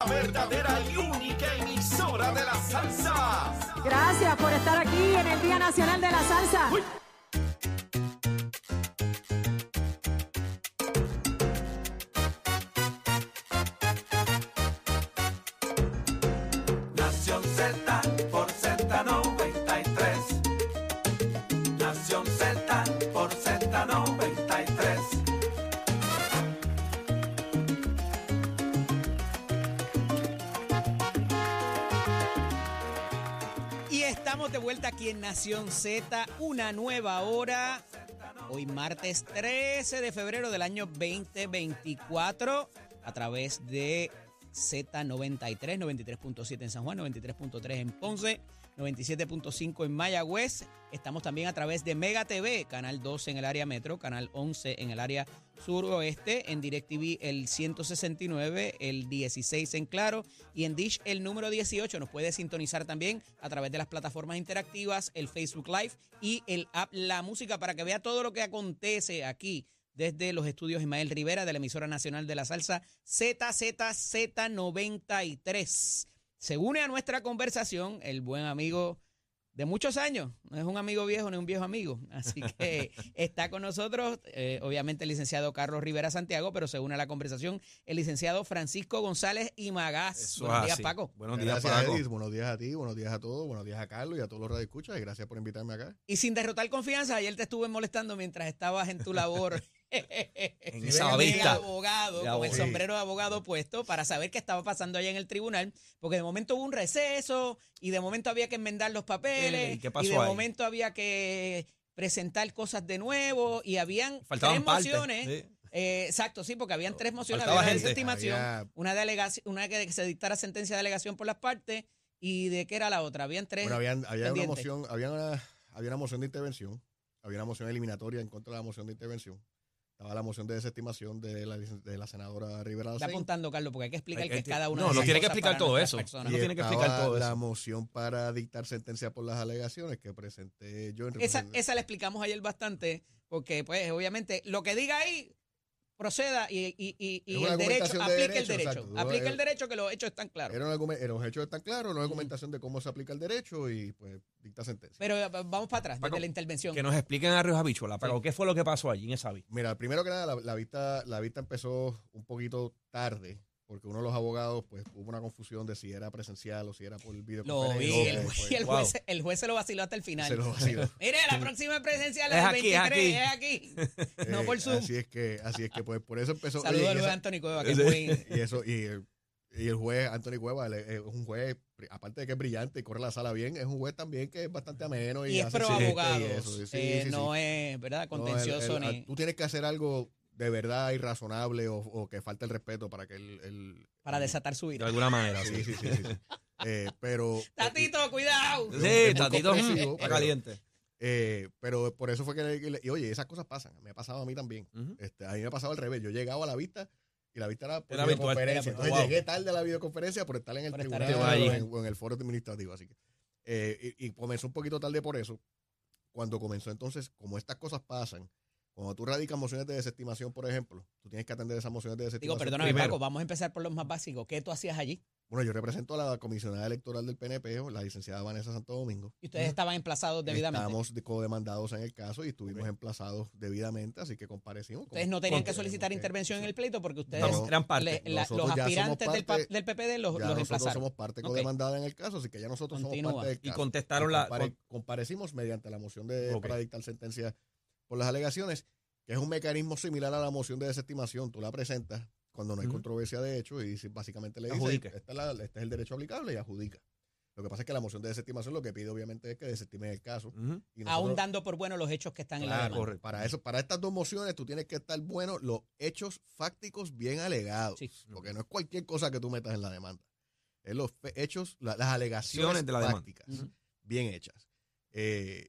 La verdadera y única emisora de la salsa. Gracias por estar aquí en el Día Nacional de la Salsa. Nación estamos de vuelta aquí en Nación Z, una nueva hora. Hoy martes 13 de febrero del año 2024 a través de Z93, 93.7 en San Juan, 93.3 en Ponce, 97.5 en Mayagüez. Estamos también a través de Mega TV, canal 12 en el área metro, canal 11 en el área suroeste, en DirecTV el 169, el 16 en Claro y en Dish el número 18. Nos puede sintonizar también a través de las plataformas interactivas, el Facebook Live y el app La Música para que vea todo lo que acontece aquí desde los estudios Ismael Rivera de la emisora nacional de la salsa ZZZ93. Se une a nuestra conversación el buen amigo de muchos años, no es un amigo viejo ni un viejo amigo, así que está con nosotros, eh, obviamente el licenciado Carlos Rivera Santiago, pero se une a la conversación el licenciado Francisco González y Magás. Buenos días, así. Paco. Buenos días, gracias, Paco. Buenos días a ti, buenos días a todos, buenos días a Carlos y a todos los radioescuchas y gracias por invitarme acá. Y sin derrotar confianza, ayer te estuve molestando mientras estabas en tu labor. En esa vista. abogado, con el sombrero de abogado puesto, para saber qué estaba pasando allá en el tribunal, porque de momento hubo un receso y de momento había que enmendar los papeles ¿Y qué pasó de ahí? momento había que presentar cosas de nuevo y habían Faltaban tres partes, mociones. sí. Eh, exacto, sí, porque habían tres mociones, Faltaba había una desestimación, Había- una delegación, una que se dictara sentencia de delegación por las partes y de qué era la otra, habían tres. Bueno, habían- había una moción, había una, había una moción de intervención, había una moción eliminatoria en contra de la moción de intervención. Estaba la moción de desestimación de la, de la senadora Rivera Está apuntando, Carlos, porque hay que explicar Hay- que es cada una no, de no tiene que explicar todo eso. No tiene que explicar todo la eso. moción para dictar sentencia por las alegaciones que presenté yo en Esa, esa la explicamos ayer bastante, porque pues obviamente lo que diga ahí proceda y, y, y, y el derecho, de aplica el derecho, exacto. aplica Eh, el derecho que los hechos están claros. Era un argumen- los hechos están claros, una argumentación de cómo se aplica el derecho y pues dicta sentencia. Pero eh, vamos para atrás, Paco, desde la intervención. Que nos expliquen a Ríos Habichuela, Paco, ¿qué fue lo que pasó allí en esa vista? Mira, primero que nada, la, la vista, la vista empezó un poquito tarde, porque uno de los abogados, pues, hubo una confusión de si era presencial o si era por Lo vi, videoconferencia. el, pues, juez, el, wow. juez, el juez se lo vaciló hasta el final. se lo vaciló. Mire, la próxima presencial Es es el aquí, es 23, es aquí. No Eh, por Zoom. Así es que, así es que, pues, por eso empezó. Saludos a esa- Anthony Cueva, que es muy... y eso, y, el- y el juez Anthony Cueva es un juez, aparte de que es brillante y corre la sala bien, es un juez también que es bastante ameno y, Y es pro eso. Sí, sí, eh, sí, sí. no es, ¿verdad? No, el- Contencioso el- ni... Tú tienes que hacer algo de verdad irrazonable o, o que falte el respeto para que el... el- Para desatar su De ira. alguna manera, Sí, sí. sí, sí. sí, sí. Eh, pero... Tatito, cuidado. Sí, Tatito comprensivo, está caliente. Eh, pero por eso fue que, y oye, esas cosas pasan, me ha pasado a mí también. Ujú. Este, a mí me ha pasado al revés, yo llegaba a la vista y la vista era por Era virtual, videoconferencia. Entonces virtual. llegué tarde a la videoconferencia por estar en el Por tribunal o en, o en el foro administrativo, así que. eh, y, y comenzó un poquito tarde por eso. Cuando comenzó entonces, como estas cosas pasan, cuando tú radicas mociones de desestimación, por ejemplo, tú tienes que atender esas mociones de Digo, desestimación. perdóname, Primero. Paco, vamos a empezar por los más básicos. ¿Qué tú hacías allí? Bueno, yo represento a la comisionada electoral del PNP, la licenciada Vanessa Santo Domingo. Y ustedes estaban emplazados debidamente. Estamos de- codemandados en el caso y estuvimos emplazados debidamente, así que comparecimos. Ustedes no tenían que solicitar intervención en el pleito porque ustedes, eran parte. le- la- los aspirantes del, pa- parte- del PPD los, ya los nosotros emplazaron. somos parte codemandada en el caso, así que ya nosotros Continúa. somos parte del Y caso. contestaron la- compare- comparecimos mediante la moción de Ok. para dictar sentencia por las alegaciones, que es un mecanismo similar a la moción de desestimación. Tú la presentas cuando no hay controversia de hecho y básicamente le dices, Adjudica. este es, la- este es el derecho aplicable y adjudica. Lo que pasa es que la moción de desestimación lo que pide obviamente es que desestimen el caso. Y Aún dando por bueno los hechos que están en la Claro, demanda. Para eso, para estas dos mociones, tú tienes que estar bueno los hechos fácticos bien alegados. Sí. Porque no es cualquier cosa que tú metas en la demanda. Es los hechos, la- las alegaciones de la demanda. fácticas, bien hechas. Eh,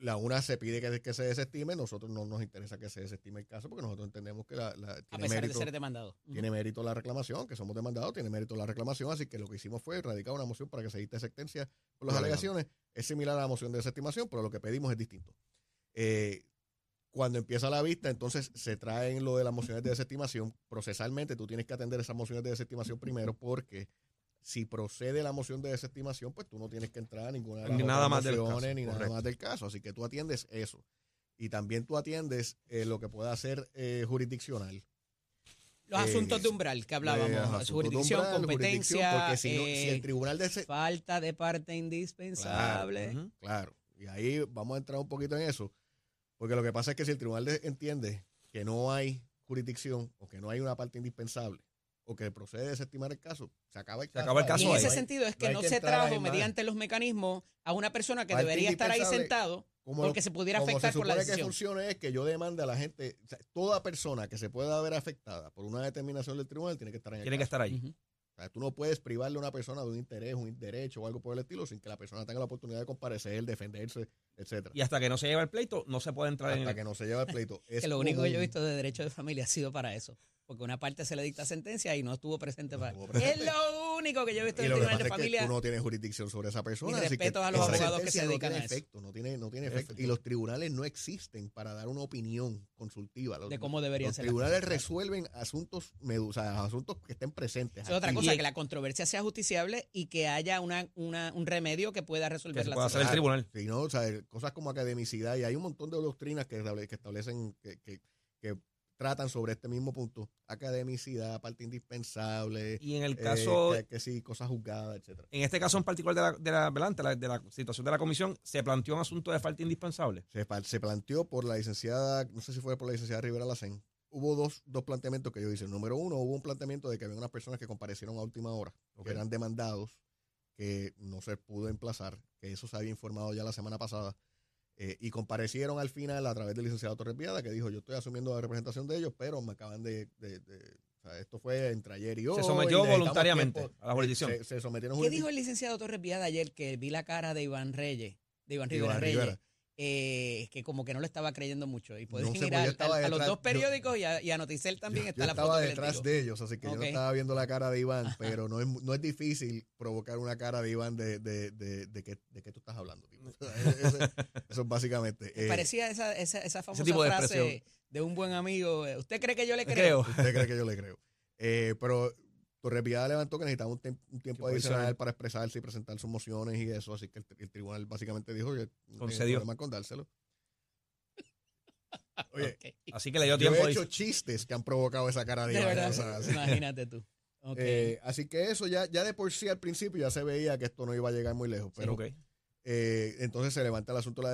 la una se pide que, que se desestime, nosotros no nos interesa que se desestime el caso porque nosotros entendemos que la, la- A tiene, pesar mérito, de ser demandado. Tiene mérito la reclamación, que somos demandados, tiene mérito la reclamación, así que lo que hicimos fue radicar una moción para que se dicte sentencia por las alegaciones. Es similar a la moción de desestimación, pero lo que pedimos es distinto. Eh, Cuando empieza la vista, entonces se traen lo de las mociones de desestimación. Procesalmente, tú tienes que atender esas mociones de desestimación primero porque si procede la moción de desestimación, pues tú no tienes que entrar a ninguna de las Ni nada más del caso, ni nada más del caso. Así que tú atiendes eso. Y también tú atiendes eh, lo que pueda ser eh, jurisdiccional. Los Eh, asuntos de umbral que hablábamos, jurisdicción, umbral, jurisdicción, competencia, porque si, no- si el tribunal de ese- falta de parte indispensable. Claro, y ahí vamos a entrar un poquito en eso, porque lo que pasa es que si el tribunal de- entiende que no hay jurisdicción o que no hay una parte indispensable o que procede a desestimar el caso, se acaba el Se caso. acaba el caso Y en ahí. ese sentido es que no se trajo mediante los mecanismos a una persona que debería estar ahí sentado Como porque lo- se pudiera como afectar se por la supone que decisión. funcione es que yo demande a la gente, o sea, toda persona que se pueda ver afectada por una determinación del tribunal tiene que estar en el Tiene que estar ahí. Ujú. O sea, tú no puedes privarle a una persona de un interés, un derecho o algo por el estilo sin que la persona tenga la oportunidad de comparecer, defenderse, etcétera. Y hasta que no se lleve el pleito, no se puede entrar en Hasta el... que no se lleve el pleito. Es Que lo único que yo he visto de derecho de familia ha sido para eso. Porque una parte se le dicta sentencia y no estuvo presente No para. estuvo presente. Es lo único que yo he visto Y en el que tribunal de es que familia. tú no tienes jurisdicción sobre esa persona. Así que respetos a los abogados que se sentencia no dedican tiene a eso. efecto, no tiene, no tiene efecto. Y los tribunales no existen para dar una opinión consultiva. Los, De cómo deberían los ser las tribunales resuelven asuntos, o sea, asuntos que estén presentes. Es otra cosa, Y- que la controversia sea justiciable y que haya una, una- un remedio que pueda que resolver se la pueda hacer el situación. tribunal. Sí, ¿no? O sea, cosas como academicidad y hay un montón de doctrinas que, estable- que establecen que, que- que tratan sobre este mismo punto. Academicidad, parte indispensable, Y en el eh, caso, que, que sí, cosas juzgadas, etcétera. en este caso en particular de la, de la, ¿verdad? Ante la, de la situación de la comisión, se planteó un asunto de falta indispensable. Se, planteó por la licenciada, no sé si fue por la licenciada Rivera Lacén, hubo dos, dos planteamientos que yo hice. Número uno, hubo un planteamiento de que había unas personas que comparecieron a última hora, Ok. que eran demandados, que no se pudo emplazar, que eso se había informado ya la semana pasada, eh, y comparecieron al final a través del licenciado Torres Viada, que dijo, yo estoy asumiendo la representación de ellos, pero me acaban de... de- de- o sea, esto fue entre ayer y hoy. Se sometió voluntariamente tiempo. a la jurisdicción. Se, se sometieron ¿Qué dijo el licenciado Torres Viada ayer que vi la cara de Iván Reyes, de Iván Rivera Iván Reyes, Rivera. Eh, que como que no lo estaba creyendo mucho? Y pueden No sé, ir pues yo estaba al- a, los dos yo- periódicos y, a, y a Noticel también Yo- está yo la estaba foto que les detrás digo. de ellos, así que yo Ok. no estaba viendo la cara de Iván, pero no es, no es difícil provocar una cara de Iván de, de, de, de, qué, de qué tú estás hablando. sea, eso, eso es básicamente. eh, Parecía esa, esa, esa famosa tipo frase de un buen amigo. eh, ¿Usted cree que yo le Creo. creo? ¿Usted cree que yo le creo? Eh, pero Torres Viada levantó que necesitaba un, tiempo adicional para expresarse y presentar sus mociones y eso, así que el, el tribunal básicamente dijo que no Concedió. problema con dárselo. Oye. Así que le dio yo tiempo. he hecho chistes que han provocado esa cara de, De verdad, o sea, así- imagínate tú. Eh, así que eso ya, ya de por sí al principio ya se veía que esto no iba a llegar muy lejos. Pero eh, entonces se levanta el asunto de la